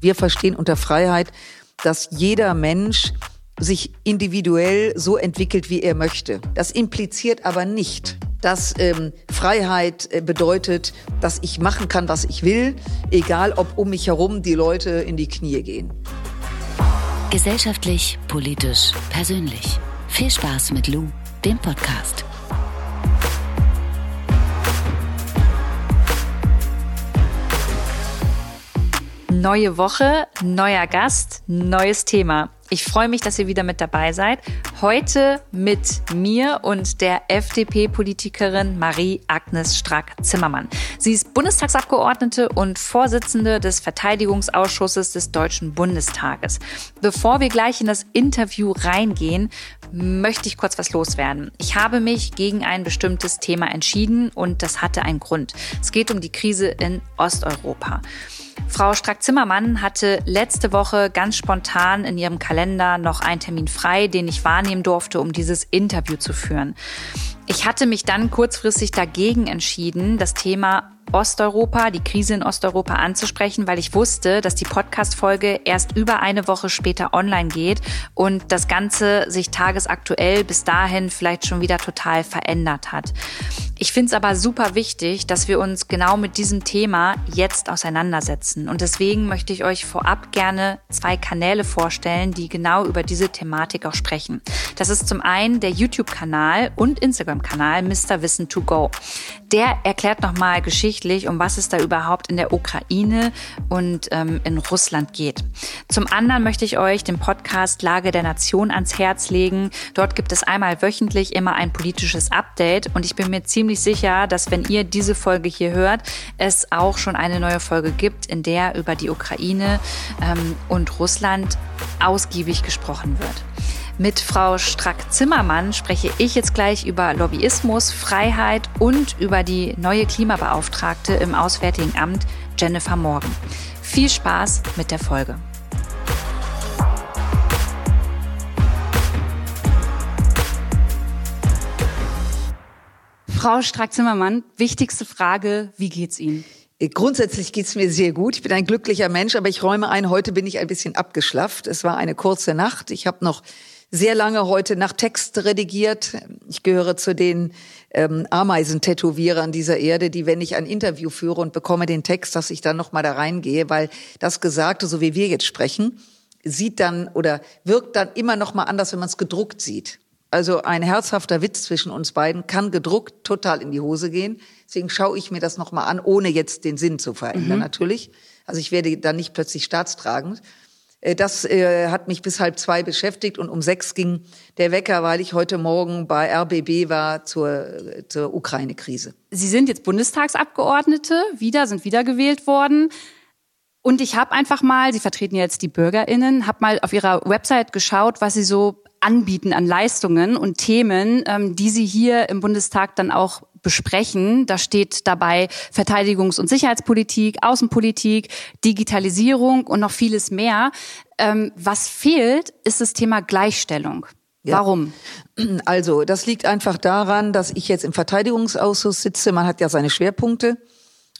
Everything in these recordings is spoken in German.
Wir verstehen unter Freiheit, dass jeder Mensch sich individuell so entwickelt, wie er möchte. Das impliziert aber nicht, dass ähm, Freiheit äh, bedeutet, dass ich machen kann, was ich will, egal ob um mich herum die Leute in die Knie gehen. Gesellschaftlich, politisch, persönlich. Viel Spaß mit Lou, dem Podcast. Neue Woche, neuer Gast, neues Thema. Ich freue mich, dass ihr wieder mit dabei seid. Heute mit mir und der FDP-Politikerin Marie-Agnes Strack-Zimmermann. Sie ist Bundestagsabgeordnete und Vorsitzende des Verteidigungsausschusses des Deutschen Bundestages. Bevor wir gleich in das Interview reingehen, möchte ich kurz was loswerden. Ich habe mich gegen ein bestimmtes Thema entschieden und das hatte einen Grund. Es geht um die Krise in Osteuropa. Frau Strack-Zimmermann hatte letzte Woche ganz spontan in ihrem Kalender noch einen Termin frei, den ich wahrnehmen durfte, um dieses Interview zu führen. Ich hatte mich dann kurzfristig dagegen entschieden, das Thema Osteuropa, die Krise in Osteuropa anzusprechen, weil ich wusste, dass die Podcast-Folge erst über eine Woche später online geht und das Ganze sich tagesaktuell bis dahin vielleicht schon wieder total verändert hat. Ich finde es aber super wichtig, dass wir uns genau mit diesem Thema jetzt auseinandersetzen. Und deswegen möchte ich euch vorab gerne zwei Kanäle vorstellen, die genau über diese Thematik auch sprechen. Das ist zum einen der YouTube-Kanal und Instagram-Kanal Mr. Wissen to Go. Der erklärt nochmal geschichtlich, um was es da überhaupt in der Ukraine und ähm, in Russland geht. Zum anderen möchte ich euch den Podcast Lage der Nation ans Herz legen. Dort gibt es einmal wöchentlich immer ein politisches Update und ich bin mir ziemlich sicher, dass wenn ihr diese Folge hier hört, es auch schon eine neue Folge gibt, in der über die Ukraine ähm, und Russland ausgiebig gesprochen wird. Mit Frau Strack-Zimmermann spreche ich jetzt gleich über Lobbyismus, Freiheit und über die neue Klimabeauftragte im Auswärtigen Amt, Jennifer Morgan. Viel Spaß mit der Folge. Frau Strack-Zimmermann, wichtigste Frage, wie geht's Ihnen? Grundsätzlich geht's mir sehr gut. Ich bin ein glücklicher Mensch, aber ich räume ein, heute bin ich ein bisschen abgeschlafft. Es war eine kurze Nacht. Ich habe noch sehr lange heute nach Text redigiert. Ich gehöre zu den ähm, Ameisentätowierern dieser Erde, die, wenn ich ein Interview führe und bekomme den Text, dass ich dann noch mal da reingehe, weil das Gesagte, so wie wir jetzt sprechen, sieht dann oder wirkt dann immer noch mal anders, wenn man es gedruckt sieht. Also ein herzhafter Witz zwischen uns beiden kann gedruckt total in die Hose gehen. Deswegen schaue ich mir das nochmal an, ohne jetzt den Sinn zu verändern mhm. natürlich. Also ich werde dann nicht plötzlich staatstragend. Äh, das äh, hat mich bis halb zwei beschäftigt und um sechs ging der Wecker, weil ich heute Morgen bei RBB war zur, zur Ukraine-Krise. Sie sind jetzt Bundestagsabgeordnete, wieder, sind wiedergewählt worden. Und ich habe einfach mal, Sie vertreten jetzt die BürgerInnen, habe mal auf Ihrer Website geschaut, was Sie so anbieten an Leistungen und Themen, ähm, die Sie hier im Bundestag dann auch besprechen. Da steht dabei Verteidigungs- und Sicherheitspolitik, Außenpolitik, Digitalisierung und noch vieles mehr. Ähm, was fehlt, ist das Thema Gleichstellung. Ja. Warum? Also, das liegt einfach daran, dass ich jetzt im Verteidigungsausschuss sitze. Man hat ja seine Schwerpunkte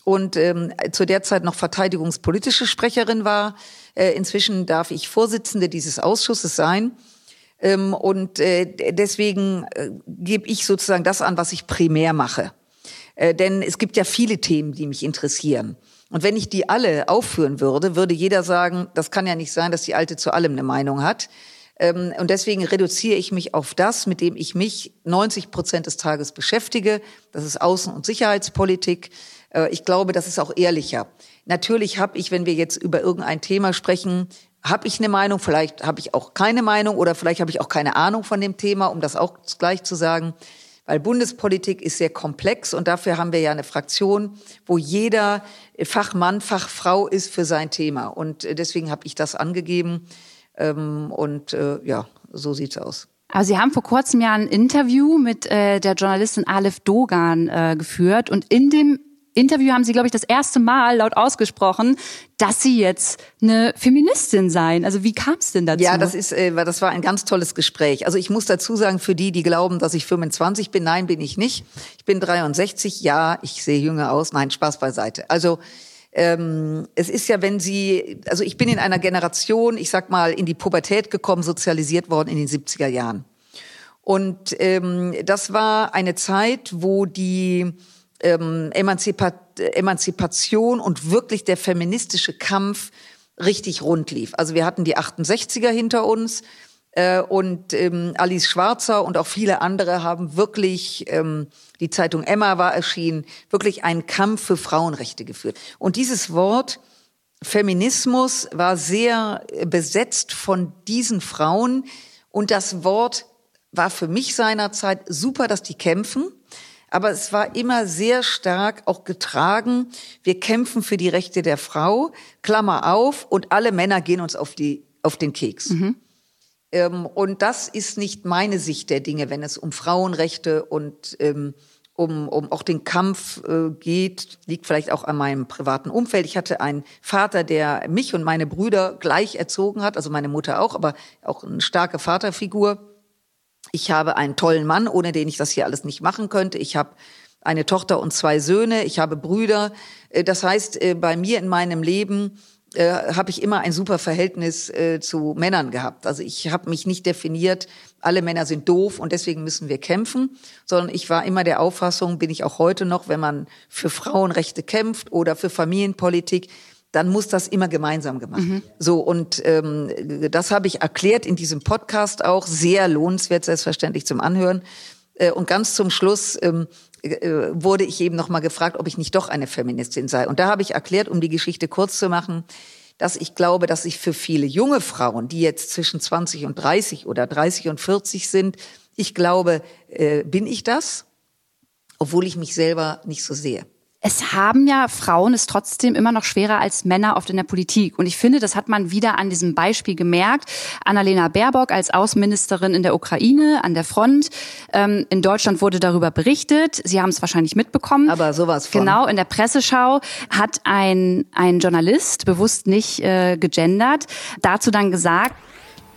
und ähm, zu der Zeit noch verteidigungspolitische Sprecherin war. Äh, inzwischen darf ich Vorsitzende dieses Ausschusses sein. Ähm, und äh, deswegen äh, gebe ich sozusagen das an, was ich primär mache. Äh, denn es gibt ja viele Themen, die mich interessieren. Und wenn ich die alle aufführen würde, würde jeder sagen, das kann ja nicht sein, dass die Alte zu allem eine Meinung hat. Ähm, und deswegen reduziere ich mich auf das, mit dem ich mich 90 Prozent des Tages beschäftige. Das ist Außen- und Sicherheitspolitik. Ich glaube, das ist auch ehrlicher. Natürlich habe ich, wenn wir jetzt über irgendein Thema sprechen, habe ich eine Meinung, vielleicht habe ich auch keine Meinung oder vielleicht habe ich auch keine Ahnung von dem Thema, um das auch gleich zu sagen. Weil Bundespolitik ist sehr komplex und dafür haben wir ja eine Fraktion, wo jeder Fachmann, Fachfrau ist für sein Thema. Und äh, deswegen habe ich das angegeben. Ähm, und äh, ja, so sieht's aus. Aber Sie haben vor kurzem ja ein Interview mit äh, der Journalistin Aleph Dogan äh, geführt und in dem Interview haben Sie, glaube ich, das erste Mal laut ausgesprochen, dass Sie jetzt eine Feministin seien. Also wie kam es denn dazu? Ja, das ist, äh, das war ein ganz tolles Gespräch. Also ich muss dazu sagen, für die, die glauben, dass ich 25 bin, nein, bin ich nicht. Ich bin 63. Ja, ich sehe jünger aus. Nein, Spaß beiseite. Also ähm, es ist ja, wenn Sie, also ich bin in einer Generation, ich sag mal, in die Pubertät gekommen, sozialisiert worden in den 70er Jahren. Und ähm, das war eine Zeit, wo die ähm, Emanzipa Emanzipation und wirklich der feministische Kampf richtig rund lief. Also wir hatten die 68er hinter uns äh, und ähm, Alice Schwarzer und auch viele andere haben wirklich, ähm, die Zeitung Emma war erschienen, wirklich einen Kampf für Frauenrechte geführt. Und dieses Wort Feminismus war sehr besetzt von diesen Frauen und das Wort war für mich seinerzeit super, dass die kämpfen. Aber es war immer sehr stark auch getragen. Wir kämpfen für die Rechte der Frau, Klammer auf, und alle Männer gehen uns auf die, auf den Keks. Mhm. Ähm, und das ist nicht meine Sicht der Dinge, wenn es um Frauenrechte und ähm, um, um auch den Kampf äh, geht, liegt vielleicht auch an meinem privaten Umfeld. Ich hatte einen Vater, der mich und meine Brüder gleich erzogen hat, also meine Mutter auch, aber auch eine starke Vaterfigur. Ich habe einen tollen Mann, ohne den ich das hier alles nicht machen könnte. Ich habe eine Tochter und zwei Söhne. Ich habe Brüder. Äh, das heißt, äh, bei mir in meinem Leben äh, habe ich immer ein super Verhältnis zu Männern gehabt. Also ich habe mich nicht definiert, alle Männer sind doof und deswegen müssen wir kämpfen, sondern ich war immer der Auffassung, bin ich auch heute noch, wenn man für Frauenrechte kämpft oder für Familienpolitik, dann muss das immer gemeinsam gemacht. Mhm. So und ähm, das habe ich erklärt in diesem Podcast auch sehr lohnenswert, selbstverständlich zum Anhören. Äh, und ganz zum Schluss ähm, äh, wurde ich eben noch mal gefragt, ob ich nicht doch eine Feministin sei. Und da habe ich erklärt, um die Geschichte kurz zu machen, dass ich glaube, dass ich für viele junge Frauen, die jetzt zwischen 20 und 30 oder 30 und 40 sind, ich glaube, äh, bin ich das, obwohl ich mich selber nicht so sehe es haben ja Frauen es trotzdem immer noch schwerer als Männer oft in der Politik. Und ich finde, das hat man wieder an diesem Beispiel gemerkt. Annalena Baerbock als Außenministerin in der Ukraine an der Front. Ähm, in Deutschland wurde darüber berichtet. Sie haben es wahrscheinlich mitbekommen. Aber sowas von. Genau, in der Presseschau hat ein, ein Journalist, bewusst nicht äh, gegendert, dazu dann gesagt,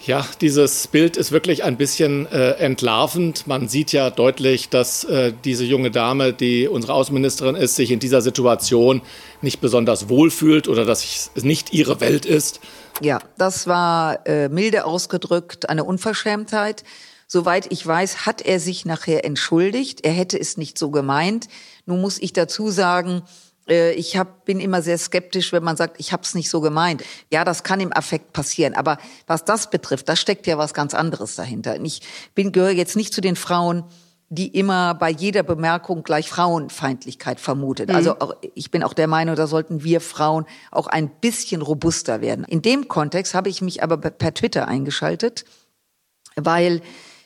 ja, dieses Bild ist wirklich ein bisschen äh, entlarvend. Man sieht ja deutlich, dass äh, diese junge Dame, die unsere Außenministerin ist, sich in dieser Situation nicht besonders wohlfühlt oder dass es nicht ihre Welt ist. Ja, das war äh, milde ausgedrückt eine Unverschämtheit. Soweit ich weiß, hat er sich nachher entschuldigt. Er hätte es nicht so gemeint. Nun muss ich dazu sagen, ich hab, bin immer sehr skeptisch, wenn man sagt, ich habe es nicht so gemeint. Ja, das kann im Affekt passieren, aber was das betrifft, da steckt ja was ganz anderes dahinter. Und ich bin gehöre jetzt nicht zu den Frauen, die immer bei jeder Bemerkung gleich Frauenfeindlichkeit vermutet. Mhm. Also auch, ich bin auch der Meinung, da sollten wir Frauen auch ein bisschen robuster werden. In dem Kontext habe ich mich aber per Twitter eingeschaltet, weil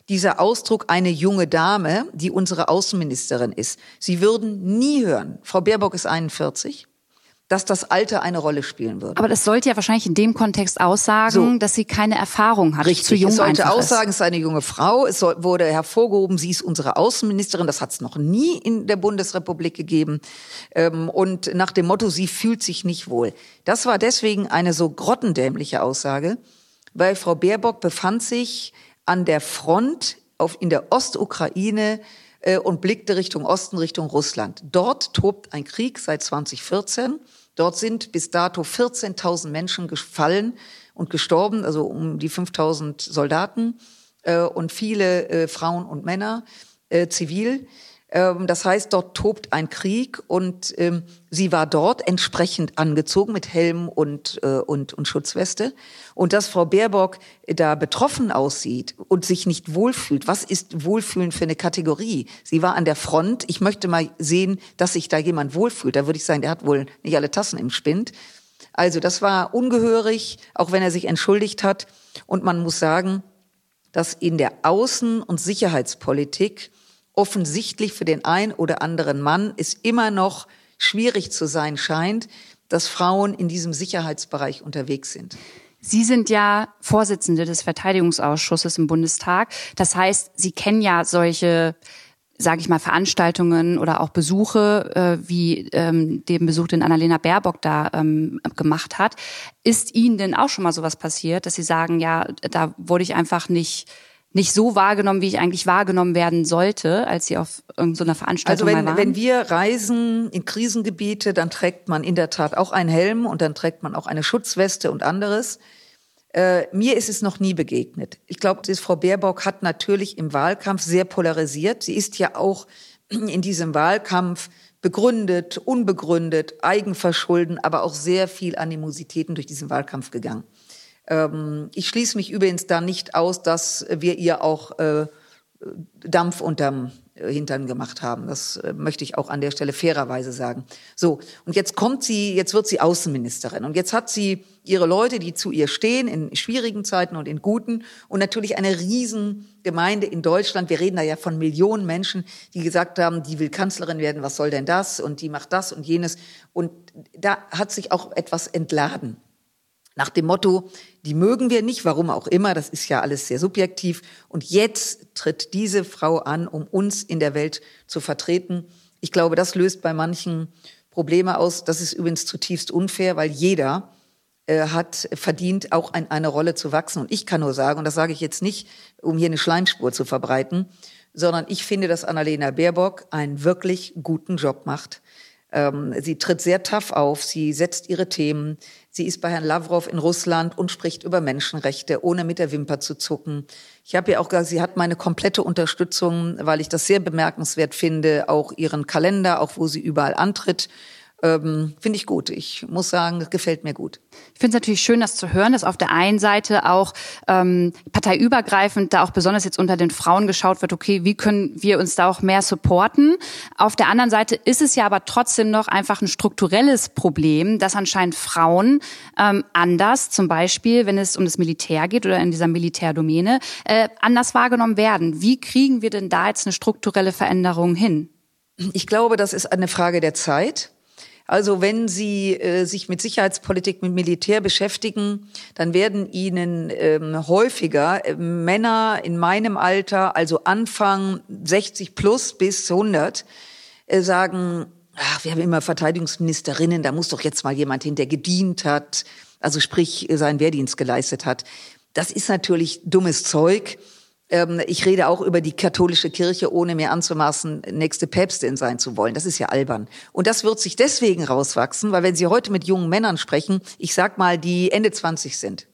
dieser Ausdruck eine junge Dame, die unsere Außenministerin ist. Sie würden nie hören, Frau Baerbock ist 41, dass das Alter eine Rolle spielen würde. Aber das sollte ja wahrscheinlich in dem Kontext aussagen, so. dass sie keine Erfahrung hat. Richtig, zu jung es sollte aussagen, es ist eine junge Frau. Es wurde hervorgehoben, sie ist unsere Außenministerin. Das hat es noch nie in der Bundesrepublik gegeben. Ähm, und nach dem Motto, sie fühlt sich nicht wohl. Das war deswegen eine so grottendämliche Aussage, weil Frau Baerbock befand sich an der Front auf, in der Ostukraine äh, und blickte Richtung Osten, Richtung Russland. Dort tobt ein Krieg seit 2014. Dort sind bis dato 14.000 Menschen gefallen und gestorben, also um die 5.000 Soldaten äh, und viele äh, Frauen und Männer äh, zivil. Ähm, das heißt, dort tobt ein Krieg und ähm, sie war dort entsprechend angezogen mit Helm und, äh, und, und Schutzweste. Und dass Frau Baerbock da betroffen aussieht und sich nicht wohlfühlt, was ist Wohlfühlen für eine Kategorie? Sie war an der Front. Ich möchte mal sehen, dass sich da jemand wohlfühlt. Da würde ich sagen, der hat wohl nicht alle Tassen im Spind. Also das war ungehörig, auch wenn er sich entschuldigt hat. Und man muss sagen, dass in der Außen- und Sicherheitspolitik offensichtlich für den einen oder anderen Mann es immer noch schwierig zu sein scheint, dass Frauen in diesem Sicherheitsbereich unterwegs sind. Sie sind ja Vorsitzende des Verteidigungsausschusses im Bundestag. Das heißt, Sie kennen ja solche, sage ich mal, Veranstaltungen oder auch Besuche, äh, wie ähm, den Besuch, den Annalena Baerbock da ähm, gemacht hat. Ist Ihnen denn auch schon mal sowas passiert, dass Sie sagen, ja, da wurde ich einfach nicht nicht so wahrgenommen, wie ich eigentlich wahrgenommen werden sollte, als sie auf irgendeiner Veranstaltung also wenn, mal waren? wenn wir reisen in Krisengebiete, dann trägt man in der Tat auch einen Helm und dann trägt man auch eine Schutzweste und anderes. Äh, mir ist es noch nie begegnet. Ich glaube, Frau Baerbock hat natürlich im Wahlkampf sehr polarisiert. Sie ist ja auch in diesem Wahlkampf begründet, unbegründet, eigenverschulden, aber auch sehr viel Animositäten durch diesen Wahlkampf gegangen. Ähm, ich schließe mich übrigens da nicht aus, dass wir ihr auch äh, Dampf unterm Hintern gemacht haben. Das äh, möchte ich auch an der Stelle fairerweise sagen. So, und jetzt kommt sie, jetzt wird sie Außenministerin und jetzt hat sie ihre Leute, die zu ihr stehen in schwierigen Zeiten und in guten und natürlich eine Riesengemeinde in Deutschland. Wir reden da ja von Millionen Menschen, die gesagt haben, die will Kanzlerin werden, was soll denn das? Und die macht das und jenes. Und da hat sich auch etwas entladen. Nach dem Motto, die mögen wir nicht, warum auch immer, das ist ja alles sehr subjektiv. Und jetzt tritt diese Frau an, um uns in der Welt zu vertreten. Ich glaube, das löst bei manchen Probleme aus. Das ist übrigens zutiefst unfair, weil jeder äh, hat verdient, auch ein, eine Rolle zu wachsen. Und ich kann nur sagen, und das sage ich jetzt nicht, um hier eine Schleimspur zu verbreiten, sondern ich finde, dass Annalena Baerbock einen wirklich guten Job macht. Ähm, sie tritt sehr tough auf, sie setzt ihre Themen, sie ist bei Herrn Lavrov in Russland und spricht über Menschenrechte, ohne mit der Wimper zu zucken. Ich habe ja auch gesagt, sie hat meine komplette Unterstützung, weil ich das sehr bemerkenswert finde, auch ihren Kalender, auch wo sie überall antritt ähm, finde ich gut. Ich muss sagen, gefällt mir gut. Ich finde es natürlich schön, das zu hören, dass auf der einen Seite auch ähm, parteiübergreifend da auch besonders jetzt unter den Frauen geschaut wird, okay, wie können wir uns da auch mehr supporten. Auf der anderen Seite ist es ja aber trotzdem noch einfach ein strukturelles Problem, dass anscheinend Frauen ähm, anders, zum Beispiel, wenn es um das Militär geht oder in dieser Militärdomäne, äh, anders wahrgenommen werden. Wie kriegen wir denn da jetzt eine strukturelle Veränderung hin? Ich glaube, das ist eine Frage der Zeit. Also wenn Sie äh, sich mit Sicherheitspolitik, mit Militär beschäftigen, dann werden Ihnen ähm, häufiger äh, Männer in meinem Alter, also Anfang 60 plus bis 100, äh, sagen, ach, wir haben immer Verteidigungsministerinnen, da muss doch jetzt mal jemand hin, der gedient hat, also sprich seinen Wehrdienst geleistet hat. Das ist natürlich dummes Zeug. Ähm, ich rede auch über die katholische Kirche, ohne mir anzumaßen, nächste Päpstin sein zu wollen. Das ist ja albern. Und das wird sich deswegen rauswachsen, weil wenn Sie heute mit jungen Männern sprechen, ich sag mal, die Ende 20 sind.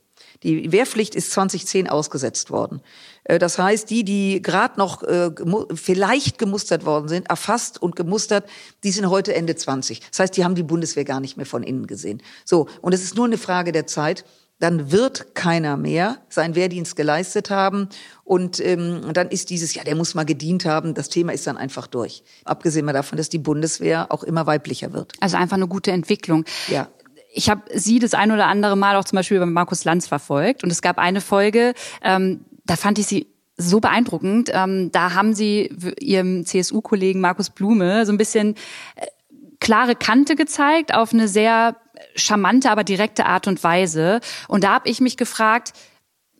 Die Wehrpflicht ist 2010 ausgesetzt worden. Äh, das heißt, die, die gerade noch äh, vielleicht gemustert worden sind, erfasst und gemustert, die sind heute Ende 20. Das heißt, die haben die Bundeswehr gar nicht mehr von innen gesehen. So, und es ist nur eine Frage der Zeit dann wird keiner mehr seinen Wehrdienst geleistet haben und ähm, dann ist dieses, ja, der muss mal gedient haben, das Thema ist dann einfach durch. Abgesehen mal davon, dass die Bundeswehr auch immer weiblicher wird. Also einfach eine gute Entwicklung. Ja ich habe sie das ein oder andere Mal auch zum Beispiel bei Markus Lanz verfolgt und es gab eine Folge, ähm, da fand ich sie so beeindruckend. Ähm, da haben sie ihrem CSU-Kollegen Markus Blume so ein bisschen äh, klare Kante gezeigt auf eine sehr charmante, aber direkte Art und Weise. Und da habe ich mich gefragt,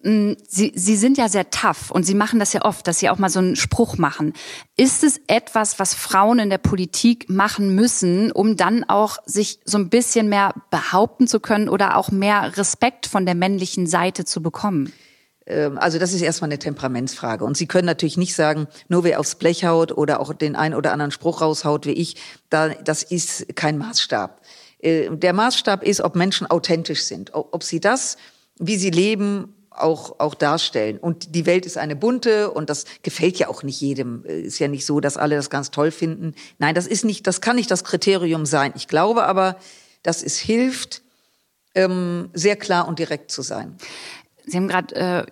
hm, Sie, Sie sind ja sehr tough und Sie machen das ja oft, dass Sie auch mal so einen Spruch machen. Ist es etwas, was Frauen in der Politik machen müssen, um dann auch sich so ein bisschen mehr behaupten zu können oder auch mehr Respekt von der männlichen Seite zu bekommen? Ähm, also das ist erstmal eine Temperamentsfrage. Und Sie können natürlich nicht sagen, nur wer aufs Blech haut oder auch den einen oder anderen Spruch raushaut wie ich, da, das ist kein Maßstab. Äh, der Maßstab ist, ob Menschen authentisch sind, ob sie das, wie sie leben, auch, auch darstellen. Und die Welt ist eine bunte und das gefällt ja auch nicht jedem. Äh, ist ja nicht so, dass alle das ganz toll finden. Nein, das ist nicht, das kann nicht das Kriterium sein. Ich glaube aber, dass es hilft, ähm, sehr klar und direkt zu sein. Sie haben gerade äh,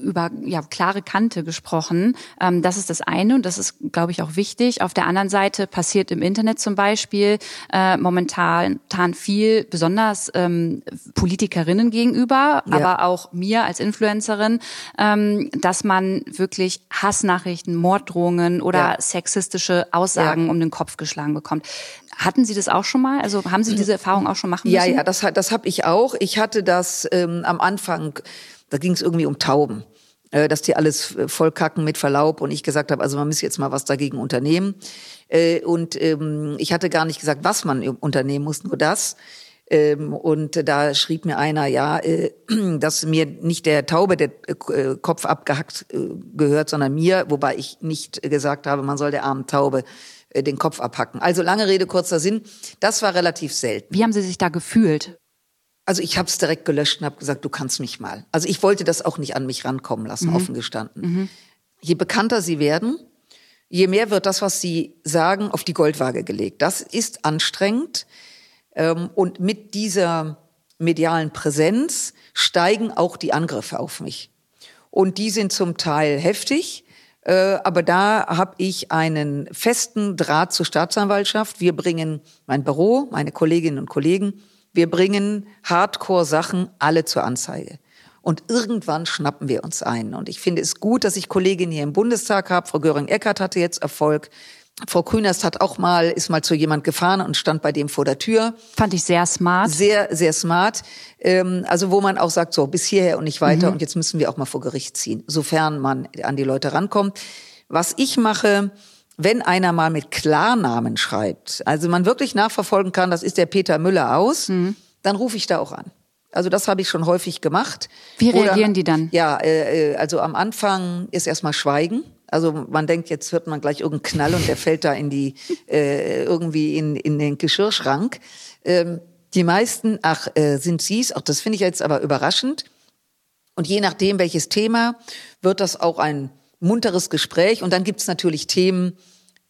über ja, klare Kante gesprochen. Ähm, das ist das eine und das ist, glaube ich, auch wichtig. Auf der anderen Seite passiert im Internet zum Beispiel äh, momentan viel, besonders ähm, Politikerinnen gegenüber, ja. aber auch mir als Influencerin, ähm, dass man wirklich Hassnachrichten, Morddrohungen oder ja. sexistische Aussagen ja. um den Kopf geschlagen bekommt. Hatten Sie das auch schon mal? Also haben Sie diese Erfahrung auch schon machen müssen? Ja, ja, das, das habe ich auch. Ich hatte das ähm, am Anfang da ging es irgendwie um Tauben äh, dass die alles äh, vollkacken mit Verlaub und ich gesagt habe, also man muss jetzt mal was dagegen unternehmen. Äh, und ähm, ich hatte gar nicht gesagt, was man unternehmen muss, nur das. Ähm, und da schrieb mir einer, ja, dass mir nicht der Taube der Kopf abgehackt gehört, sondern mir, wobei ich nicht gesagt habe, man soll der armen Taube den Kopf abhacken. Also lange Rede, kurzer Sinn, das war relativ selten. Wie haben Sie sich da gefühlt? Also ich habe es direkt gelöscht und habe gesagt, du kannst mich mal. Also ich wollte das auch nicht an mich rankommen lassen, mhm. offen gestanden. Mhm. Je bekannter sie werden, je mehr wird das, was sie sagen, auf die Goldwaage gelegt. Das ist anstrengend. Ähm, und mit dieser medialen Präsenz steigen auch die Angriffe auf mich. Und die sind zum Teil heftig. Äh, aber da habe ich einen festen Draht zur Staatsanwaltschaft. Wir bringen mein Büro, meine Kolleginnen und Kollegen wir bringen Hardcore-Sachen alle zur Anzeige. Und irgendwann schnappen wir uns ein. Und ich finde es gut, dass ich Kolleginnen hier im Bundestag habe. Frau Göring-Eckardt hatte jetzt Erfolg. Frau Kühnerst hat auch mal, ist mal zu jemand gefahren und stand bei dem vor der Tür. Fand ich sehr smart. Sehr, sehr smart. Ähm, also wo man auch sagt, so bis hierher und nicht weiter mhm. und jetzt müssen wir auch mal vor Gericht ziehen, sofern man an die Leute rankommt. Was ich mache, wenn einer mal mit Klarnamen schreibt, also man wirklich nachverfolgen kann, das ist der Peter Müller aus, mhm. dann rufe ich da auch an. Also das habe ich schon häufig gemacht. Wie reagieren Oder, die dann? Ja, äh, äh, also am Anfang ist erstmal Schweigen. Also man denkt, jetzt hört man gleich irgendeinen Knall und der fällt da in die äh, irgendwie in, in den Geschirrschrank. Ähm, die meisten, ach, äh, sind sie's, auch das finde ich jetzt aber überraschend. Und je nachdem, welches Thema, wird das auch ein munteres Gespräch. Und dann gibt's natürlich Themen,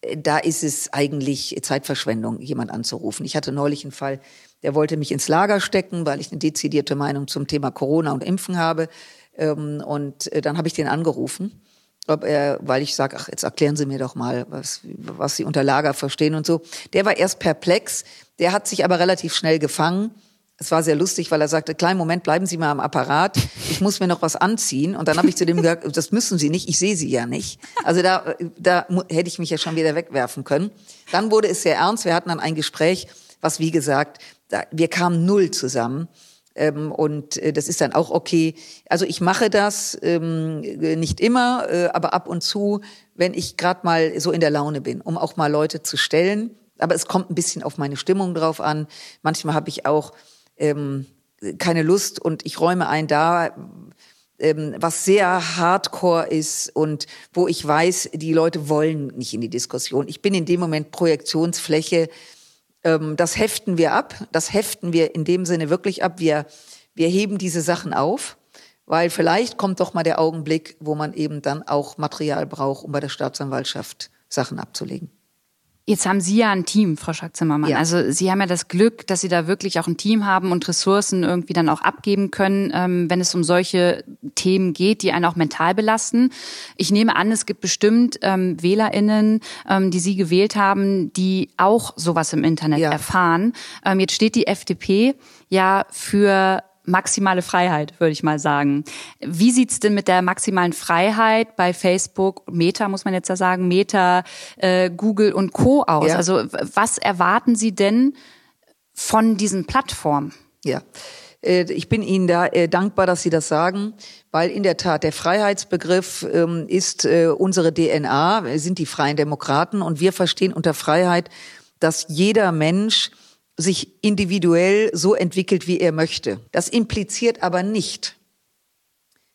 äh, da ist es eigentlich Zeitverschwendung, jemand anzurufen. Ich hatte neulich einen Fall, der wollte mich ins Lager stecken, weil ich eine dezidierte Meinung zum Thema Corona und Impfen habe. Ähm, und äh, dann habe ich den angerufen, er, weil ich sage, ach, jetzt erklären Sie mir doch mal, was, was Sie unter Lager verstehen und so. Der war erst perplex, der hat sich aber relativ schnell gefangen es war sehr lustig, weil er sagte, kleinen Moment, bleiben Sie mal am Apparat, ich muss mir noch was anziehen. Und dann habe ich zu dem gesagt, das müssen Sie nicht, ich sehe Sie ja nicht. Also da, da hätte ich mich ja schon wieder wegwerfen können. Dann wurde es sehr ernst, wir hatten dann ein Gespräch, was wie gesagt, da, wir kamen null zusammen. Ähm, und äh, das ist dann auch okay. Also ich mache das ähm, nicht immer, äh, aber ab und zu, wenn ich gerade mal so in der Laune bin, um auch mal Leute zu stellen. Aber es kommt ein bisschen auf meine Stimmung drauf an. Manchmal habe ich auch ähm, keine Lust und ich räume ein da, ähm, was sehr hardcore ist und wo ich weiß, die Leute wollen nicht in die Diskussion. Ich bin in dem Moment Projektionsfläche. Ähm, das heften wir ab. Das heften wir in dem Sinne wirklich ab. Wir, wir heben diese Sachen auf, weil vielleicht kommt doch mal der Augenblick, wo man eben dann auch Material braucht, um bei der Staatsanwaltschaft Sachen abzulegen. Jetzt haben Sie ja ein Team, Frau Schack-Zimmermann. Ja. Also Sie haben ja das Glück, dass Sie da wirklich auch ein Team haben und Ressourcen irgendwie dann auch abgeben können, ähm, wenn es um solche Themen geht, die einen auch mental belasten. Ich nehme an, es gibt bestimmt ähm, WählerInnen, ähm, die Sie gewählt haben, die auch sowas im Internet ja. erfahren. Ähm, jetzt steht die FDP ja für maximale Freiheit, würde ich mal sagen. Wie sieht's denn mit der maximalen Freiheit bei Facebook, Meta muss man jetzt ja sagen, Meta, äh, Google und Co. aus? Ja. Also was erwarten Sie denn von diesen Plattformen? Ja. Äh, ich bin Ihnen da äh, dankbar, dass Sie das sagen, weil in der Tat der Freiheitsbegriff ähm, ist äh, unsere DNA, wir sind die freien Demokraten und wir verstehen unter Freiheit, dass jeder Mensch sich individuell so entwickelt, wie er möchte. Das impliziert aber nicht,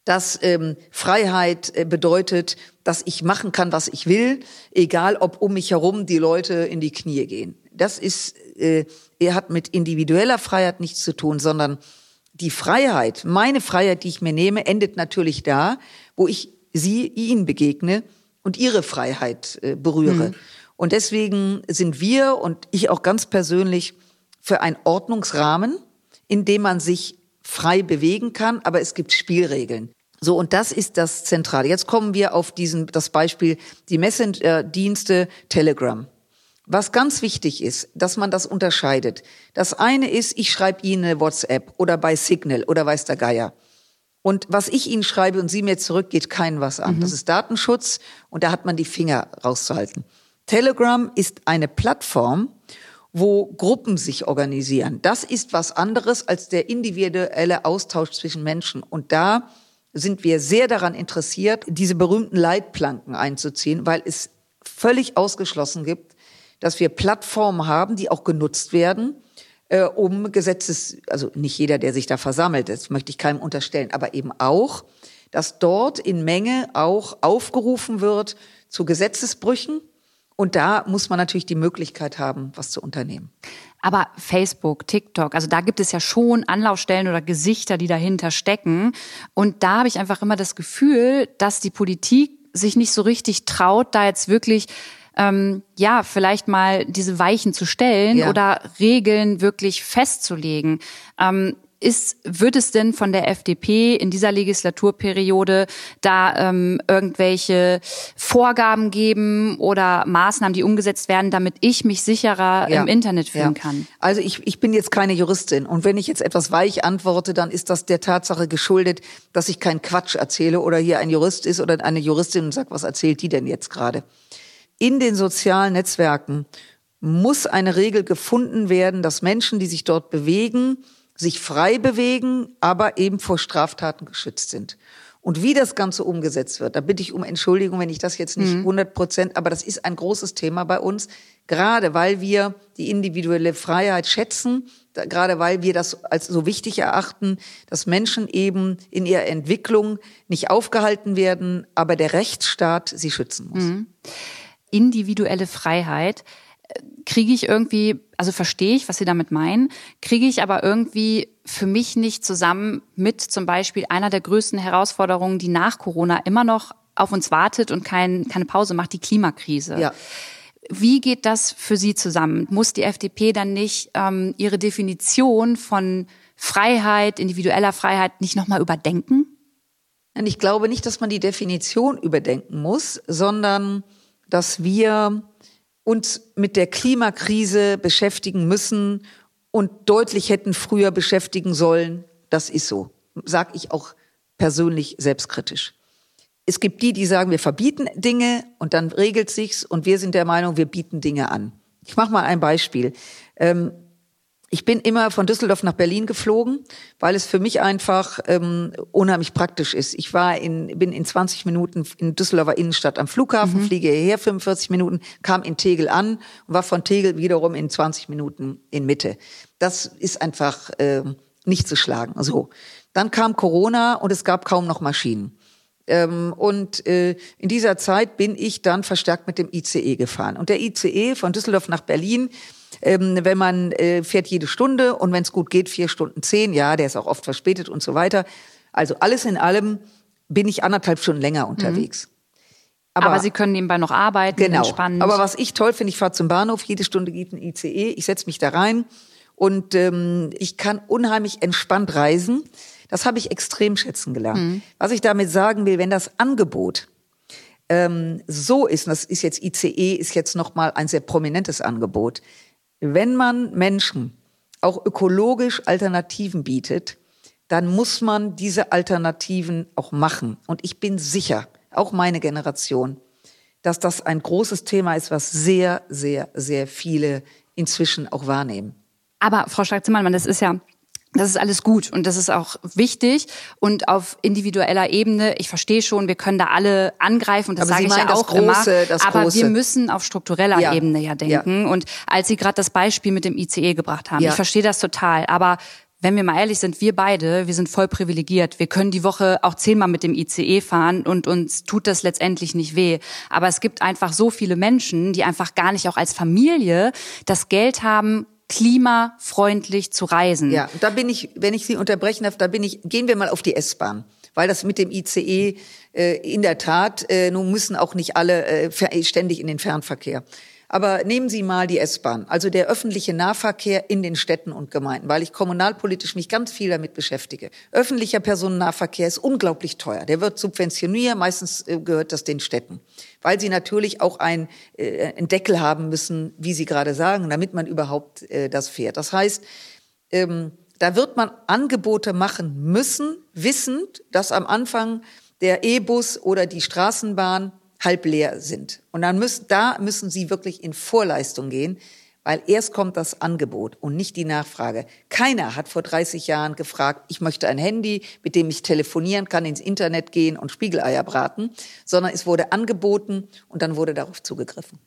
dass ähm, Freiheit äh, bedeutet, dass ich machen kann, was ich will, egal ob um mich herum die Leute in die Knie gehen. Das ist, äh, er hat mit individueller Freiheit nichts zu tun, sondern die Freiheit, meine Freiheit, die ich mir nehme, endet natürlich da, wo ich sie, ihnen begegne und ihre Freiheit äh, berühre. Mhm. Und deswegen sind wir und ich auch ganz persönlich für einen Ordnungsrahmen, in dem man sich frei bewegen kann, aber es gibt Spielregeln. So, und das ist das Zentrale. Jetzt kommen wir auf diesen, das Beispiel, die Messenger-Dienste Telegram. Was ganz wichtig ist, dass man das unterscheidet. Das eine ist, ich schreibe Ihnen eine WhatsApp oder bei Signal oder weiß der Geier. Und was ich Ihnen schreibe und Sie mir zurück, geht keinen was an. Mhm. Das ist Datenschutz und da hat man die Finger rauszuhalten. Telegram ist eine Plattform, wo Gruppen sich organisieren. Das ist was anderes als der individuelle Austausch zwischen Menschen. Und da sind wir sehr daran interessiert, diese berühmten Leitplanken einzuziehen, weil es völlig ausgeschlossen gibt, dass wir Plattformen haben, die auch genutzt werden, äh, um Gesetzes, also nicht jeder, der sich da versammelt, das möchte ich keinem unterstellen, aber eben auch, dass dort in Menge auch aufgerufen wird zu Gesetzesbrüchen. Und da muss man natürlich die Möglichkeit haben, was zu unternehmen. Aber Facebook, TikTok, also da gibt es ja schon Anlaufstellen oder Gesichter, die dahinter stecken. Und da habe ich einfach immer das Gefühl, dass die Politik sich nicht so richtig traut, da jetzt wirklich ähm, ja, vielleicht mal diese Weichen zu stellen ja. oder Regeln wirklich festzulegen. Ähm, ist, wird es denn von der FDP in dieser Legislaturperiode da ähm, irgendwelche Vorgaben geben oder Maßnahmen, die umgesetzt werden, damit ich mich sicherer ja. im Internet fühlen ja. kann? Also ich, ich bin jetzt keine Juristin und wenn ich jetzt etwas weich antworte, dann ist das der Tatsache geschuldet, dass ich keinen Quatsch erzähle oder hier ein Jurist ist oder eine Juristin und sagt, was erzählt die denn jetzt gerade? In den sozialen Netzwerken muss eine Regel gefunden werden, dass Menschen, die sich dort bewegen, sich frei bewegen, aber eben vor Straftaten geschützt sind. Und wie das Ganze umgesetzt wird, da bitte ich um Entschuldigung, wenn ich das jetzt nicht 100 mhm. Prozent, aber das ist ein großes Thema bei uns, gerade weil wir die individuelle Freiheit schätzen, gerade weil wir das als so wichtig erachten, dass Menschen eben in ihrer Entwicklung nicht aufgehalten werden, aber der Rechtsstaat sie schützen muss. Mhm. Individuelle Freiheit kriege ich irgendwie, also verstehe ich, was Sie damit meinen, kriege ich aber irgendwie für mich nicht zusammen mit zum Beispiel einer der größten Herausforderungen, die nach Corona immer noch auf uns wartet und kein, keine Pause macht, die Klimakrise. Ja. Wie geht das für Sie zusammen? Muss die FDP dann nicht ähm, ihre Definition von Freiheit, individueller Freiheit nicht nochmal überdenken? Ich glaube nicht, dass man die Definition überdenken muss, sondern dass wir uns mit der Klimakrise beschäftigen müssen und deutlich hätten früher beschäftigen sollen. Das ist so, sag ich auch persönlich selbstkritisch. Es gibt die, die sagen, wir verbieten Dinge und dann regelt sich's und wir sind der Meinung, wir bieten Dinge an. Ich mache mal ein Beispiel. Ähm, ich bin immer von Düsseldorf nach Berlin geflogen, weil es für mich einfach ähm, unheimlich praktisch ist. Ich war in, bin in 20 Minuten in Düsseldorfer Innenstadt am Flughafen, mhm. fliege hierher 45 Minuten, kam in Tegel an und war von Tegel wiederum in 20 Minuten in Mitte. Das ist einfach äh, nicht zu schlagen. So, dann kam Corona und es gab kaum noch Maschinen. Ähm, und äh, in dieser Zeit bin ich dann verstärkt mit dem ICE gefahren. Und der ICE von Düsseldorf nach Berlin ähm, wenn man äh, fährt jede Stunde und wenn es gut geht, vier Stunden zehn, ja, der ist auch oft verspätet und so weiter. Also alles in allem bin ich anderthalb Stunden länger unterwegs. Mhm. Aber, aber, Sie können nebenbei noch arbeiten, genau. entspannen. Aber was ich toll finde, ich fahre zum Bahnhof, jede Stunde geht ein ICE, ich setze mich da rein und ähm, ich kann unheimlich entspannt reisen. Das habe ich extrem schätzen gelernt. Mhm. Was ich damit sagen will, wenn das Angebot ähm, so ist, und das ist jetzt ICE, ist jetzt nochmal ein sehr prominentes Angebot, wenn man Menschen auch ökologisch Alternativen bietet, dann muss man diese Alternativen auch machen. Und ich bin sicher, auch meine Generation, dass das ein großes Thema ist, was sehr, sehr, sehr viele inzwischen auch wahrnehmen. Aber Frau Stark-Zimmermann, das ist ja das ist alles gut und das ist auch wichtig und auf individueller Ebene. Ich verstehe schon, wir können da alle angreifen und das aber sage ich ja auch große, immer. aber große. wir müssen auf struktureller ja. Ebene ja denken. Ja. Und als Sie gerade das Beispiel mit dem ICE gebracht haben, ja. ich verstehe das total, aber wenn wir mal ehrlich sind, wir beide, wir sind voll privilegiert. Wir können die Woche auch zehnmal mit dem ICE fahren und uns tut das letztendlich nicht weh. Aber es gibt einfach so viele Menschen, die einfach gar nicht auch als Familie das Geld haben, klimafreundlich zu reisen. Ja, da bin ich, wenn ich Sie unterbrechen darf, da bin ich, gehen wir mal auf die S-Bahn. Weil das mit dem ICE äh, in der Tat, äh, nun müssen auch nicht alle äh, ständig in den Fernverkehr. Aber nehmen Sie mal die S-Bahn, also der öffentliche Nahverkehr in den Städten und Gemeinden, weil ich kommunalpolitisch mich ganz viel damit beschäftige. Öffentlicher Personennahverkehr ist unglaublich teuer. Der wird subventioniert, meistens äh, gehört das den Städten, weil sie natürlich auch ein, äh, einen Deckel haben müssen, wie Sie gerade sagen, damit man überhaupt äh, das fährt. Das heißt, ähm, da wird man Angebote machen müssen, wissend, dass am Anfang der E-Bus oder die Straßenbahn halb leer sind. Und dann müssen, da müssen Sie wirklich in Vorleistung gehen, weil erst kommt das Angebot und nicht die Nachfrage. Keiner hat vor 30 Jahren gefragt, ich möchte ein Handy, mit dem ich telefonieren kann, ins Internet gehen und Spiegeleier braten, sondern es wurde angeboten und dann wurde darauf zugegriffen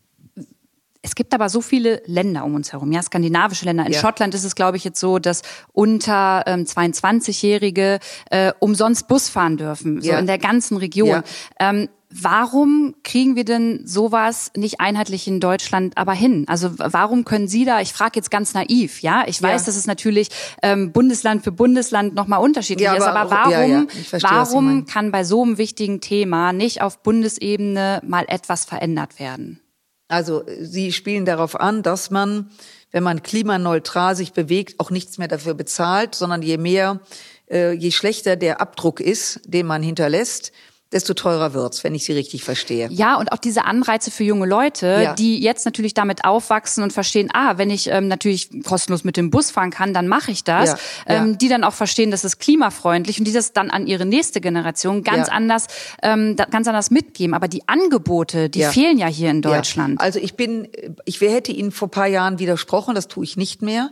Es gibt aber so viele Länder um uns herum, ja, skandinavische Länder. In Ja. Schottland ist es, glaube ich, jetzt so, dass unter ähm, 22-Jährige äh, umsonst Bus fahren dürfen, so Ja. in der ganzen Region. Ja. Ähm, warum kriegen wir denn sowas nicht einheitlich in Deutschland aber hin? Also warum können Sie da, ich frage jetzt ganz naiv, ja, ich weiß, Ja. dass es natürlich ähm, Bundesland für Bundesland nochmal unterschiedlich Ja, ist, aber aber auch- warum, ja, verstehe, warum kann bei so einem wichtigen Thema nicht auf Bundesebene mal etwas verändert werden? Also Sie spielen darauf an, dass man, wenn man klimaneutral sich bewegt, auch nichts mehr dafür bezahlt, sondern je mehr, äh, je schlechter der Abdruck ist, den man hinterlässt, desto teurer wird's, wenn ich Sie richtig verstehe. Ja, und auch diese Anreize für junge Leute, Ja. die jetzt natürlich damit aufwachsen und verstehen, ah, wenn ich ähm, natürlich kostenlos mit dem Bus fahren kann, dann mache ich das. Ja, ja. Ähm, die dann auch verstehen, das ist klimafreundlich und die das dann an ihre nächste Generation ganz Ja. anders, ähm, ganz anders mitgeben. Aber die Angebote, die Ja. fehlen ja hier in Deutschland. Ja. Also ich bin, ich hätte Ihnen vor paar Jahren widersprochen, das tue ich nicht mehr,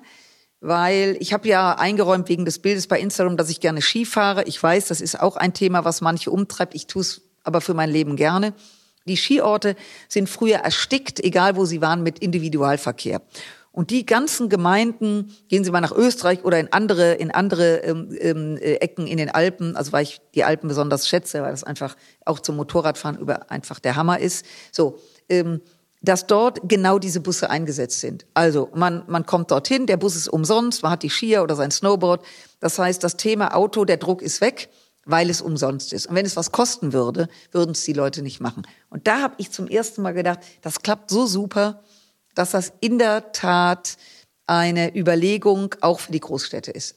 weil ich habe ja eingeräumt wegen des Bildes bei Instagram, dass ich gerne Ski fahre. Ich weiß, das ist auch ein Thema, was manche umtreibt. Ich tue es aber für mein Leben gerne. Die Skiorte sind früher erstickt, egal wo sie waren, mit Individualverkehr. Und die ganzen Gemeinden, gehen Sie mal nach Österreich oder in andere, in andere ähm, ähm, äh, Ecken in den Alpen, also weil ich die Alpen besonders schätze, weil das einfach auch zum Motorradfahren über einfach der Hammer ist. So, ähm, dass dort genau diese Busse eingesetzt sind. Also man, man kommt dorthin, der Bus ist umsonst, man hat die Skier oder sein Snowboard. Das heißt, das Thema Auto, der Druck ist weg, weil es umsonst ist. Und wenn es was kosten würde, würden es die Leute nicht machen. Und da habe ich zum ersten Mal gedacht, das klappt so super, dass das in der Tat eine Überlegung auch für die Großstädte ist.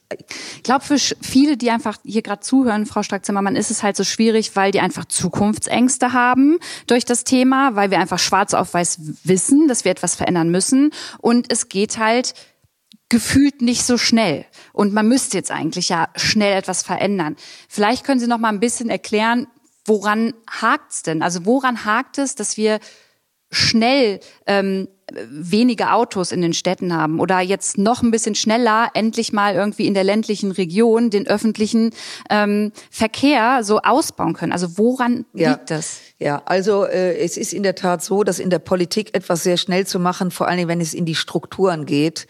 Ich glaube, für viele, die einfach hier gerade zuhören, Frau Stark-Zimmermann, ist es halt so schwierig, weil die einfach Zukunftsängste haben durch das Thema, weil wir einfach schwarz auf weiß wissen, dass wir etwas verändern müssen. Und es geht halt gefühlt nicht so schnell. Und man müsste jetzt eigentlich ja schnell etwas verändern. Vielleicht können Sie noch mal ein bisschen erklären, woran hakt's denn? Also woran hakt es, dass wir schnell ähm, wenige Autos in den Städten haben oder jetzt noch ein bisschen schneller endlich mal irgendwie in der ländlichen Region den öffentlichen ähm, Verkehr so ausbauen können. Also woran Ja. liegt das? Ja, also äh, es ist in der Tat so, dass in der Politik etwas sehr schnell zu machen, vor allen Dingen, wenn es in die Strukturen geht.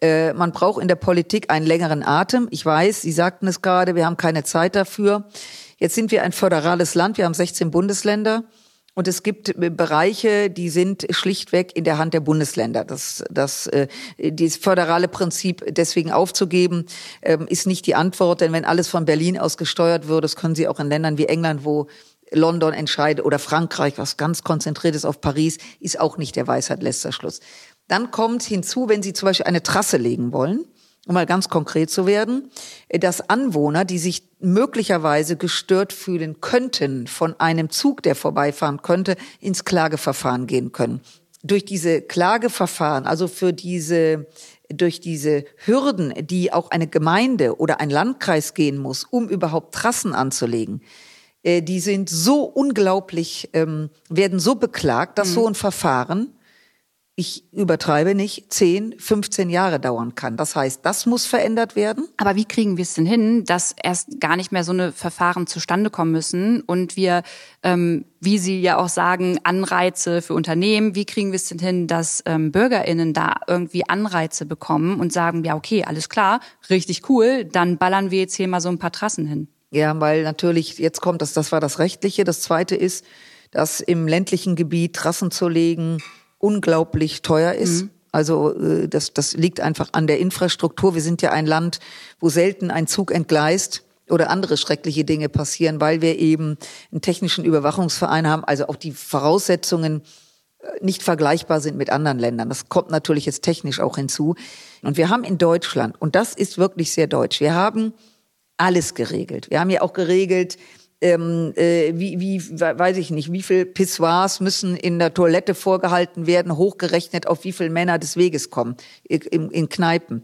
Äh, man braucht in der Politik einen längeren Atem. Ich weiß, Sie sagten es gerade, wir haben keine Zeit dafür. Jetzt sind wir ein föderales Land, wir haben 16 Bundesländer. Und es gibt äh, Bereiche, die sind schlichtweg in der Hand der Bundesländer. Das, das, äh, dieses föderale Prinzip deswegen aufzugeben, ähm, ist nicht die Antwort. Denn wenn alles von Berlin aus gesteuert würde, das können Sie auch in Ländern wie England, wo London entscheidet oder Frankreich, was ganz konzentriert ist auf Paris, ist auch nicht der Weisheit letzter Schluss. Dann kommt hinzu, wenn Sie zum Beispiel eine Trasse legen wollen, um mal ganz konkret zu werden, äh, dass Anwohner, die sich möglicherweise gestört fühlen könnten von einem Zug, der vorbeifahren könnte, ins Klageverfahren gehen können. Durch diese Klageverfahren, also für diese, durch diese Hürden, die auch eine Gemeinde oder ein Landkreis gehen muss, um überhaupt Trassen anzulegen, äh, die sind so unglaublich, ähm, werden so beklagt, dass so ein Verfahren ich übertreibe nicht, 10, 15 Jahre dauern kann. Das heißt, das muss verändert werden. Aber wie kriegen wir es denn hin, dass erst gar nicht mehr so eine Verfahren zustande kommen müssen und wir, ähm, wie Sie ja auch sagen, Anreize für Unternehmen, wie kriegen wir es denn hin, dass ähm, BürgerInnen da irgendwie Anreize bekommen und sagen, ja, okay, alles klar, richtig cool, dann ballern wir jetzt hier mal so ein paar Trassen hin. Ja, weil natürlich, jetzt kommt das, das war das Rechtliche. Das Zweite ist, dass im ländlichen Gebiet Trassen zu legen unglaublich teuer ist. Also äh, das, das liegt einfach an der Infrastruktur. Wir sind ja ein Land, wo selten ein Zug entgleist oder andere schreckliche Dinge passieren, weil wir eben einen technischen Überwachungsverein haben, also auch die Voraussetzungen äh, nicht vergleichbar sind mit anderen Ländern. Das kommt natürlich jetzt technisch auch hinzu. Und wir haben in Deutschland, und das ist wirklich sehr deutsch, wir haben alles geregelt. Wir haben ja auch geregelt, ähm, äh, wie, wie, we- weiß ich nicht, wie viel Pissoirs müssen in der Toilette vorgehalten werden, hochgerechnet auf wie viele Männer des Weges kommen, in, in, Kneipen.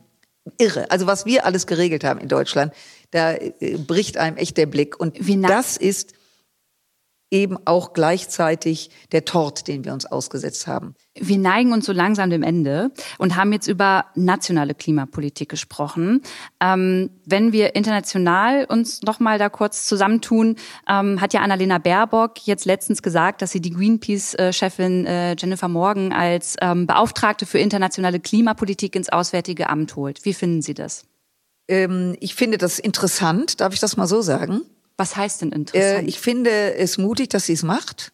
Irre. Also was wir alles geregelt haben in Deutschland, da äh, bricht einem echt der Blick. Und das ist eben auch gleichzeitig der Tort, den wir uns ausgesetzt haben. Wir neigen uns so langsam dem Ende und haben jetzt über nationale Klimapolitik gesprochen. Ähm, wenn wir international uns noch mal da kurz zusammentun, ähm, hat ja Annalena Baerbock jetzt letztens gesagt, dass sie die Greenpeace-Chefin äh, Jennifer Morgan als ähm, Beauftragte für internationale Klimapolitik ins Auswärtige Amt holt. Wie finden Sie das? Ähm, ich finde das interessant, darf ich das mal so sagen? Was heißt denn interessant? Äh, ich finde es mutig, dass sie es macht.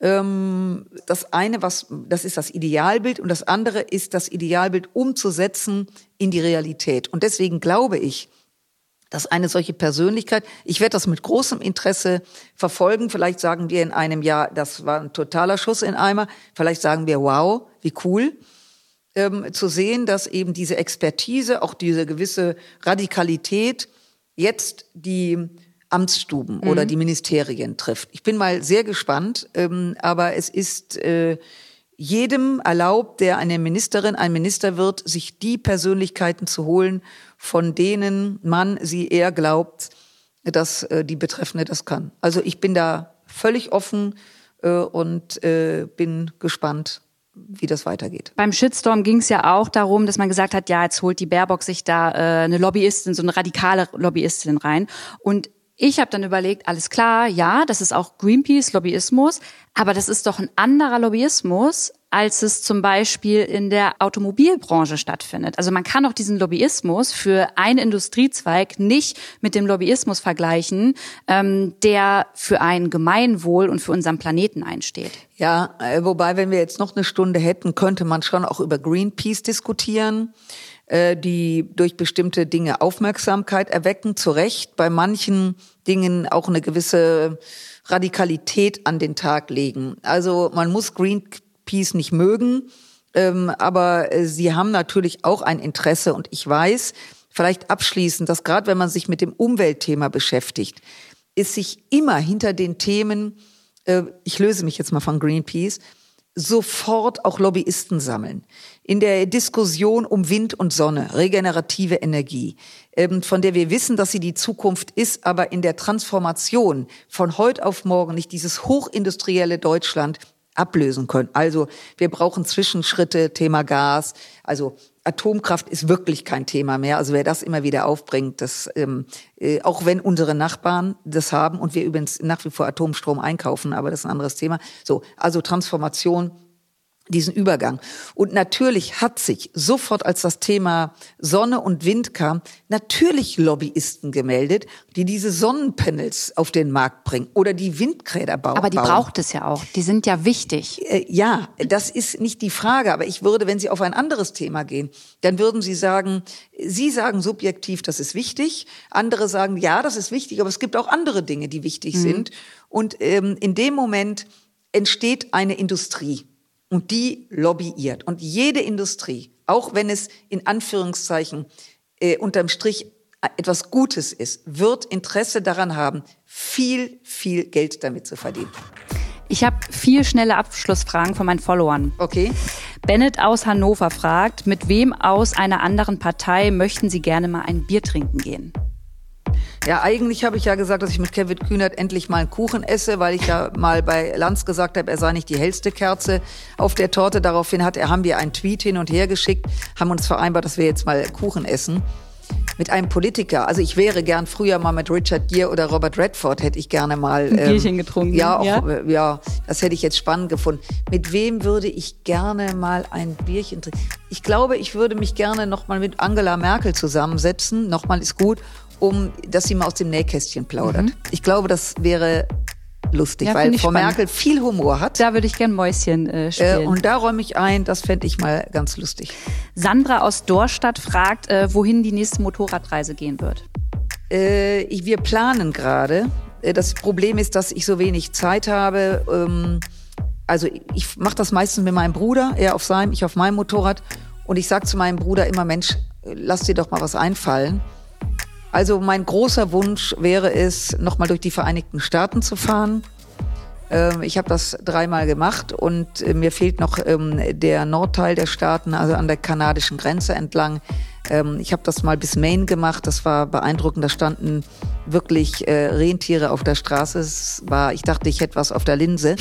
Ähm, das eine, was, das ist das Idealbild und das andere ist das Idealbild umzusetzen in die Realität. Und deswegen glaube ich, dass eine solche Persönlichkeit, ich werde das mit großem Interesse verfolgen. Vielleicht sagen wir in einem Jahr, das war ein totaler Schuss in Eimer. Vielleicht sagen wir, wow, wie cool. Ähm, zu sehen, dass eben diese Expertise, auch diese gewisse Radikalität jetzt die Amtsstuben mhm. oder die Ministerien trifft. Ich bin mal sehr gespannt, ähm, aber es ist äh, jedem erlaubt, der eine Ministerin, ein Minister wird, sich die Persönlichkeiten zu holen, von denen man sie eher glaubt, dass äh, die Betreffende das kann. Also ich bin da völlig offen äh, und äh, bin gespannt, wie das weitergeht. Beim Shitstorm ging es ja auch darum, dass man gesagt hat, ja, jetzt holt die Baerbock sich da äh, eine Lobbyistin, so eine radikale Lobbyistin rein. Und ich habe dann überlegt, alles klar, ja, das ist auch Greenpeace-Lobbyismus, aber das ist doch ein anderer Lobbyismus, als es zum Beispiel in der Automobilbranche stattfindet. Also man kann auch diesen Lobbyismus für einen Industriezweig nicht mit dem Lobbyismus vergleichen, ähm, der für ein Gemeinwohl und für unseren Planeten einsteht. Ja, äh, wobei, wenn wir jetzt noch eine Stunde hätten, könnte man schon auch über Greenpeace diskutieren. Äh, die durch bestimmte Dinge Aufmerksamkeit erwecken, zu Recht, bei manchen Dingen auch eine gewisse Radikalität an den Tag legen. Also man muss Greenpeace nicht mögen, ähm, aber äh, sie haben natürlich auch ein Interesse und ich weiß, vielleicht abschließend, dass gerade wenn man sich mit dem Umweltthema beschäftigt, ist sich immer hinter den Themen, äh, ich löse mich jetzt mal von Greenpeace, sofort auch Lobbyisten sammeln. In der Diskussion um Wind und Sonne, regenerative Energie, ähm, von der wir wissen, dass sie die Zukunft ist, aber in der Transformation von heute auf morgen nicht dieses hochindustrielle Deutschland ablösen können. Also wir brauchen Zwischenschritte, Thema Gas. Also Atomkraft ist wirklich kein Thema mehr. Also wer das immer wieder aufbringt, das, ähm, äh, auch wenn unsere Nachbarn das haben und wir übrigens nach wie vor Atomstrom einkaufen, aber das ist ein anderes Thema. So, also Transformation diesen Übergang. Und natürlich hat sich sofort, als das Thema Sonne und Wind kam, natürlich Lobbyisten gemeldet, die diese Sonnenpanels auf den Markt bringen oder die Windräder bauen. Aber die braucht es ja auch. Die sind ja wichtig. Äh, ja, das ist nicht die Frage. Aber ich würde, wenn Sie auf ein anderes Thema gehen, dann würden Sie sagen, Sie sagen subjektiv, das ist wichtig. Andere sagen, ja, das ist wichtig, aber es gibt auch andere Dinge, die wichtig mhm. sind. Und ähm, in dem Moment entsteht eine Industrie und die lobbyiert. Und jede Industrie, auch wenn es in Anführungszeichen äh, unterm Strich etwas Gutes ist, wird Interesse daran haben, viel, viel Geld damit zu verdienen. Ich habe vier schnelle Abschlussfragen von meinen Followern. Okay. Bennett aus Hannover fragt, mit wem aus einer anderen Partei möchten Sie gerne mal ein Bier trinken gehen? Ja, eigentlich habe ich ja gesagt, dass ich mit Kevin Kühnert endlich mal einen Kuchen esse, weil ich ja mal bei Lanz gesagt habe, er sei nicht die hellste Kerze auf der Torte. Daraufhin hat er, haben wir einen Tweet hin und her geschickt, haben uns vereinbart, dass wir jetzt mal Kuchen essen mit einem Politiker. Also ich wäre gern früher mal mit Richard Gere oder Robert Redford hätte ich gerne mal ein ähm, Bierchen getrunken. Ja, auch, ja? Äh, ja, das hätte ich jetzt spannend gefunden. Mit wem würde ich gerne mal ein Bierchen trinken? Ich glaube, ich würde mich gerne noch mal mit Angela Merkel zusammensetzen. Nochmal ist gut um, dass sie mal aus dem Nähkästchen plaudert. Mhm. Ich glaube, das wäre lustig, ja, weil Frau spannend. Merkel viel Humor hat. Da würde ich gern Mäuschen äh, spielen. Äh, und da räume ich ein, das fände ich mal ganz lustig. Sandra aus Dorstadt fragt, äh, wohin die nächste Motorradreise gehen wird. Äh, ich, wir planen gerade. Äh, das Problem ist, dass ich so wenig Zeit habe. Ähm, also ich mache das meistens mit meinem Bruder, er auf seinem, ich auf meinem Motorrad. Und ich sage zu meinem Bruder immer, Mensch, lass dir doch mal was einfallen. Also mein großer Wunsch wäre es, nochmal durch die Vereinigten Staaten zu fahren. Ähm, ich habe das dreimal gemacht und äh, mir fehlt noch ähm, der Nordteil der Staaten, also an der kanadischen Grenze entlang. Ähm, ich habe das mal bis Maine gemacht, das war beeindruckend. Da standen wirklich äh, Rentiere auf der Straße. Es war, ich dachte, ich hätte was auf der Linse.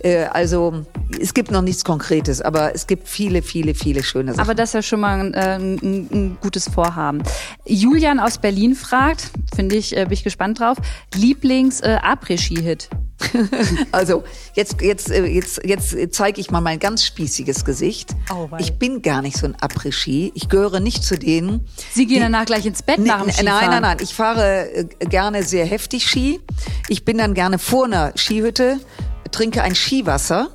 Äh, also es gibt noch nichts Konkretes, aber es gibt viele, viele, viele schöne Sachen. Aber das ist ja schon mal ein, äh, ein, ein gutes Vorhaben. Julian aus Berlin fragt, finde ich, äh, bin ich gespannt drauf, Lieblings-Après-Ski-Hit. also jetzt jetzt jetzt jetzt zeige ich mal mein ganz spießiges Gesicht. Oh, ich bin gar nicht so ein Après-Ski. Ich gehöre nicht zu denen. Sie gehen die, danach gleich ins Bett nach dem Skifahren. Nein, nein, nein. Ich fahre gerne sehr heftig Ski. Ich bin dann gerne vor einer Skihütte trinke ein Skiwasser.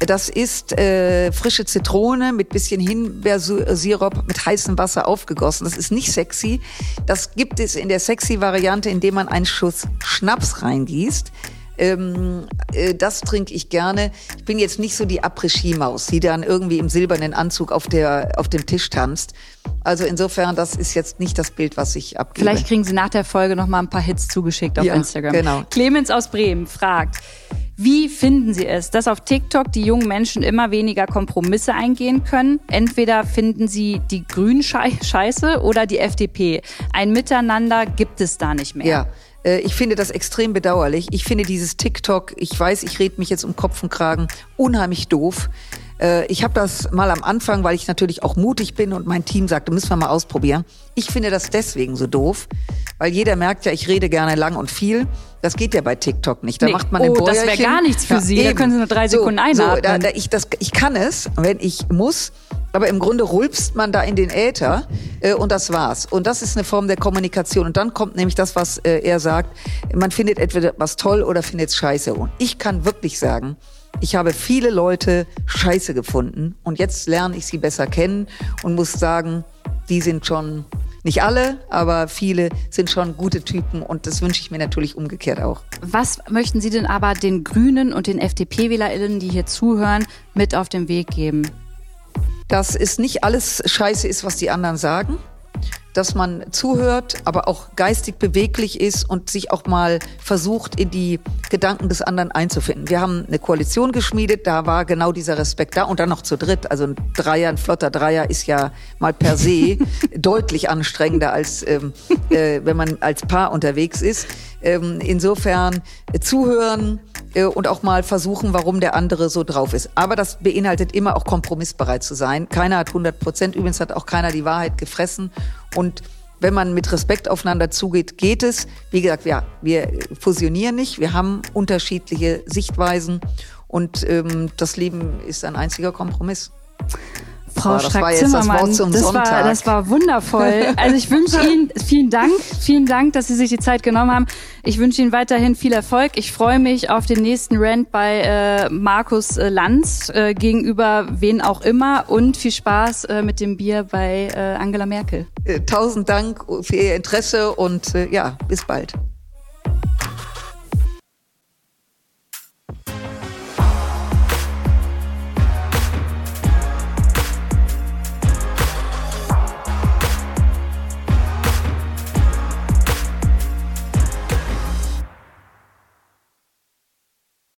Das ist äh, frische Zitrone mit bisschen Himbeersirup mit heißem Wasser aufgegossen. Das ist nicht sexy. Das gibt es in der sexy Variante, indem man einen Schuss Schnaps reingießt. Ähm, äh, das trinke ich gerne. Ich bin jetzt nicht so die Après-Ski-Maus, die dann irgendwie im silbernen Anzug auf, der, auf dem Tisch tanzt. Also insofern, das ist jetzt nicht das Bild, was ich abgebe. Vielleicht kriegen Sie nach der Folge noch mal ein paar Hits zugeschickt auf ja, Instagram. Genau. Clemens aus Bremen fragt, wie finden Sie es, dass auf TikTok die jungen Menschen immer weniger Kompromisse eingehen können? Entweder finden sie die Grünen scheiße oder die FDP. Ein Miteinander gibt es da nicht mehr. Ja. Äh, ich finde das extrem bedauerlich. Ich finde dieses TikTok, ich weiß, ich rede mich jetzt um Kopf und Kragen, unheimlich doof. Äh, ich habe das mal am Anfang, weil ich natürlich auch mutig bin und mein Team sagte, müssen wir mal ausprobieren. Ich finde das deswegen so doof, weil jeder merkt ja, ich rede gerne lang und viel. Das geht ja bei TikTok nicht. Da nee. macht man oh, ein Bäuerchen. Das wäre gar nichts für ja, Sie. Eben. Da können Sie nur drei Sekunden so, einatmen. So, da, da, ich, das, ich kann es, wenn ich muss. Aber im Grunde rülpst man da in den Äther äh, und das war's. Und das ist eine Form der Kommunikation. Und dann kommt nämlich das, was äh, er sagt. Man findet entweder was toll oder findet es scheiße. Und ich kann wirklich sagen, ich habe viele Leute scheiße gefunden. Und jetzt lerne ich sie besser kennen und muss sagen, die sind schon nicht alle, aber viele sind schon gute Typen und das wünsche ich mir natürlich umgekehrt auch. Was möchten Sie denn aber den Grünen und den FDP-WählerInnen, die hier zuhören, mit auf den Weg geben? Dass es nicht alles scheiße ist, was die anderen sagen dass man zuhört, aber auch geistig beweglich ist und sich auch mal versucht, in die Gedanken des anderen einzufinden. Wir haben eine Koalition geschmiedet, da war genau dieser Respekt da und dann noch zu dritt. Also ein Dreier, ein flotter Dreier ist ja mal per se deutlich anstrengender als ähm, äh, wenn man als Paar unterwegs ist. Ähm, insofern äh, zuhören, äh, und auch mal versuchen, warum der andere so drauf ist. Aber das beinhaltet immer auch kompromissbereit zu sein. Keiner hat 100 Prozent. Übrigens hat auch keiner die Wahrheit gefressen. Und wenn man mit Respekt aufeinander zugeht, geht es. Wie gesagt, ja, wir fusionieren nicht. Wir haben unterschiedliche Sichtweisen. Und ähm, das Leben ist ein einziger Kompromiss. Frau Strack-Zimmermann, das, das, war, das war wundervoll. Also ich wünsche Ihnen vielen Dank, vielen Dank, dass Sie sich die Zeit genommen haben. Ich wünsche Ihnen weiterhin viel Erfolg. Ich freue mich auf den nächsten Rant bei äh, Markus äh, Lanz äh, gegenüber wen auch immer und viel Spaß äh, mit dem Bier bei äh, Angela Merkel. Äh, tausend Dank für Ihr Interesse und äh, ja, bis bald.